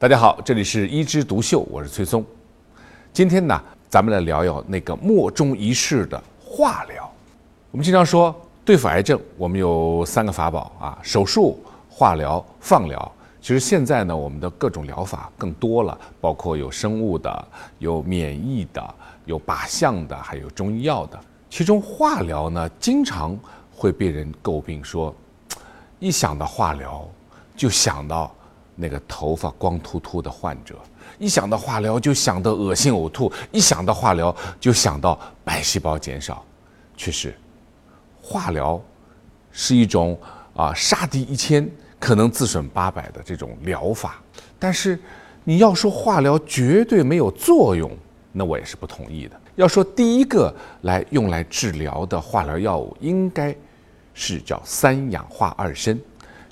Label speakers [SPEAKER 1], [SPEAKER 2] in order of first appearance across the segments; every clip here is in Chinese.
[SPEAKER 1] 大家好，这里是一枝独秀，我是崔松。今天呢，咱们来聊聊那个莫衷一是的化疗。我们经常说，对付癌症，我们有三个法宝啊：手术、化疗、放疗。其实现在呢，我们的各种疗法更多了，包括有生物的、有免疫的、有靶向的，还有中医药的。其中化疗呢，经常会被人诟病说，一想到化疗，就想到。那个头发光秃秃的患者，一想到化疗就想到恶心呕吐，一想到化疗就想到白细胞减少。确实，化疗是一种啊杀敌一千可能自损八百的这种疗法。但是你要说化疗绝对没有作用，那我也是不同意的。要说第一个来用来治疗的化疗药物，应该是叫三氧化二砷。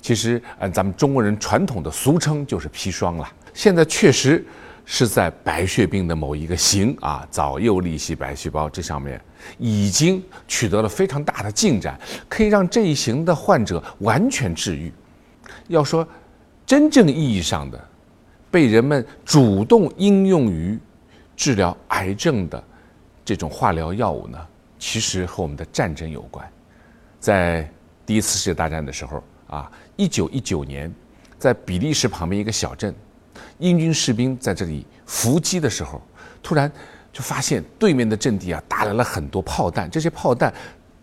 [SPEAKER 1] 其实，按咱们中国人传统的俗称就是砒霜了。现在确实是在白血病的某一个型啊，早幼粒细白细胞这上面已经取得了非常大的进展，可以让这一型的患者完全治愈。要说真正意义上的被人们主动应用于治疗癌症的这种化疗药物呢，其实和我们的战争有关。在第一次世界大战的时候。啊，一九一九年，在比利时旁边一个小镇，英军士兵在这里伏击的时候，突然就发现对面的阵地啊打来了很多炮弹。这些炮弹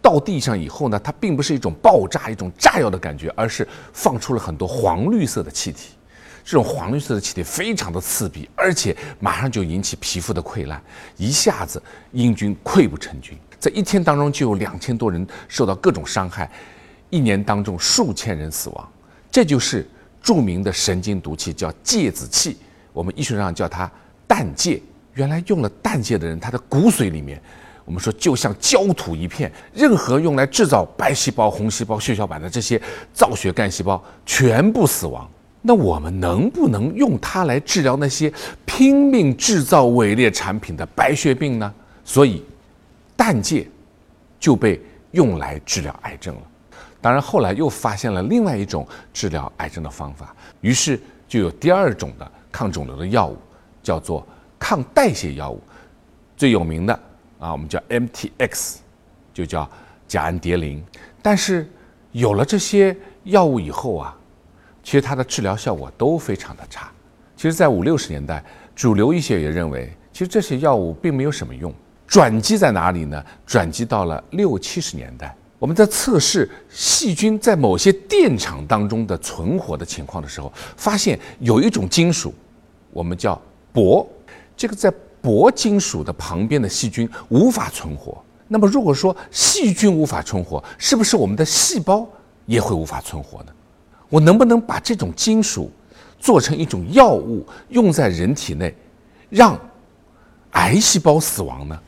[SPEAKER 1] 到地上以后呢，它并不是一种爆炸、一种炸药的感觉，而是放出了很多黄绿色的气体。这种黄绿色的气体非常的刺鼻，而且马上就引起皮肤的溃烂，一下子英军溃不成军。在一天当中就有两千多人受到各种伤害。一年当中数千人死亡，这就是著名的神经毒气，叫芥子气。我们医学上叫它氮芥。原来用了氮芥的人，他的骨髓里面，我们说就像焦土一片。任何用来制造白细胞、红细胞、血小板的这些造血干细胞全部死亡。那我们能不能用它来治疗那些拼命制造伪劣产品的白血病呢？所以，氮芥就被用来治疗癌症了。当然，后来又发现了另外一种治疗癌症的方法，于是就有第二种的抗肿瘤的药物，叫做抗代谢药物。最有名的啊，我们叫 MTX，就叫甲氨蝶呤。但是有了这些药物以后啊，其实它的治疗效果都非常的差。其实，在五六十年代，主流医学也认为，其实这些药物并没有什么用。转机在哪里呢？转机到了六七十年代。我们在测试细菌在某些电场当中的存活的情况的时候，发现有一种金属，我们叫铂，这个在铂金属的旁边的细菌无法存活。那么如果说细菌无法存活，是不是我们的细胞也会无法存活呢？我能不能把这种金属做成一种药物，用在人体内，让癌细胞死亡呢？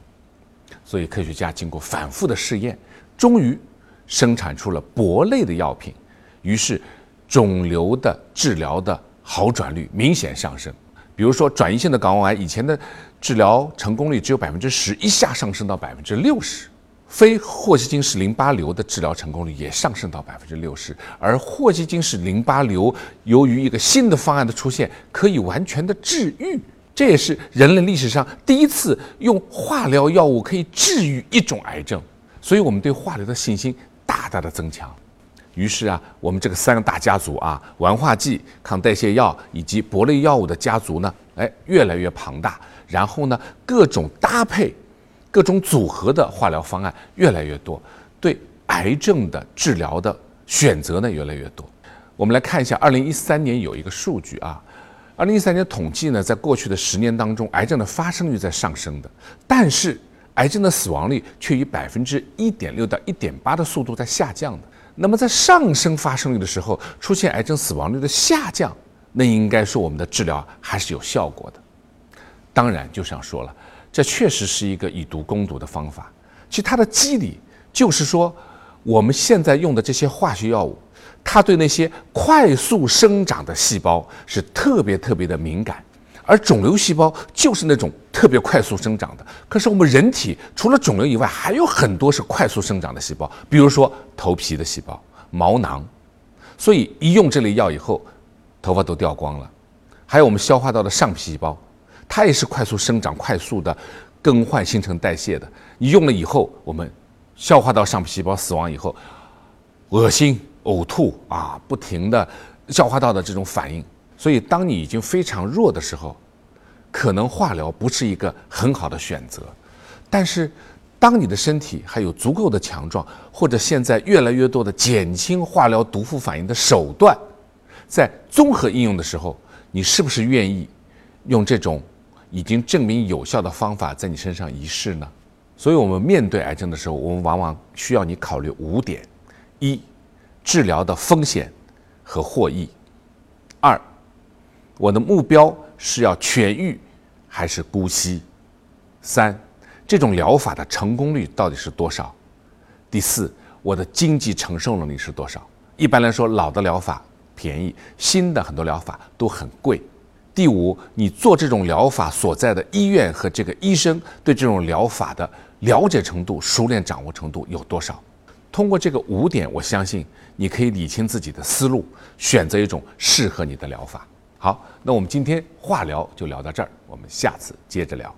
[SPEAKER 1] 所以科学家经过反复的试验。终于生产出了铂类的药品，于是肿瘤的治疗的好转率明显上升。比如说转移性的睾丸癌，以前的治疗成功率只有百分之十，一下上升到百分之六十；非霍奇金氏淋巴瘤的治疗成功率也上升到百分之六十。而霍奇金氏淋巴瘤由于一个新的方案的出现，可以完全的治愈。这也是人类历史上第一次用化疗药物可以治愈一种癌症。所以我们对化疗的信心大大的增强，于是啊，我们这个三个大家族啊，烷化剂、抗代谢药以及铂类药物的家族呢，哎，越来越庞大。然后呢，各种搭配、各种组合的化疗方案越来越多，对癌症的治疗的选择呢越来越多。我们来看一下，二零一三年有一个数据啊，二零一三年统计呢，在过去的十年当中，癌症的发生率在上升的，但是。癌症的死亡率却以百分之一点六到一点八的速度在下降的。那么在上升发生率的时候，出现癌症死亡率的下降，那应该说我们的治疗还是有效果的。当然，就像说了，这确实是一个以毒攻毒的方法。其实它的机理就是说，我们现在用的这些化学药物，它对那些快速生长的细胞是特别特别的敏感。而肿瘤细胞就是那种特别快速生长的。可是我们人体除了肿瘤以外，还有很多是快速生长的细胞，比如说头皮的细胞、毛囊。所以一用这类药以后，头发都掉光了，还有我们消化道的上皮细胞，它也是快速生长、快速的更换新陈代谢的。你用了以后，我们消化道上皮细胞死亡以后，恶心、呕吐啊，不停的消化道的这种反应。所以，当你已经非常弱的时候，可能化疗不是一个很好的选择。但是，当你的身体还有足够的强壮，或者现在越来越多的减轻化疗毒副反应的手段，在综合应用的时候，你是不是愿意用这种已经证明有效的方法在你身上一试呢？所以，我们面对癌症的时候，我们往往需要你考虑五点：一、治疗的风险和获益；二、我的目标是要痊愈还是姑息；三。这种疗法的成功率到底是多少？第四，我的经济承受能力是多少？一般来说，老的疗法便宜，新的很多疗法都很贵。第五，你做这种疗法所在的医院和这个医生对这种疗法的了解程度、熟练掌握程度有多少？通过这个五点，我相信你可以理清自己的思路，选择一种适合你的疗法。好，那我们今天话聊就聊到这儿，我们下次接着聊。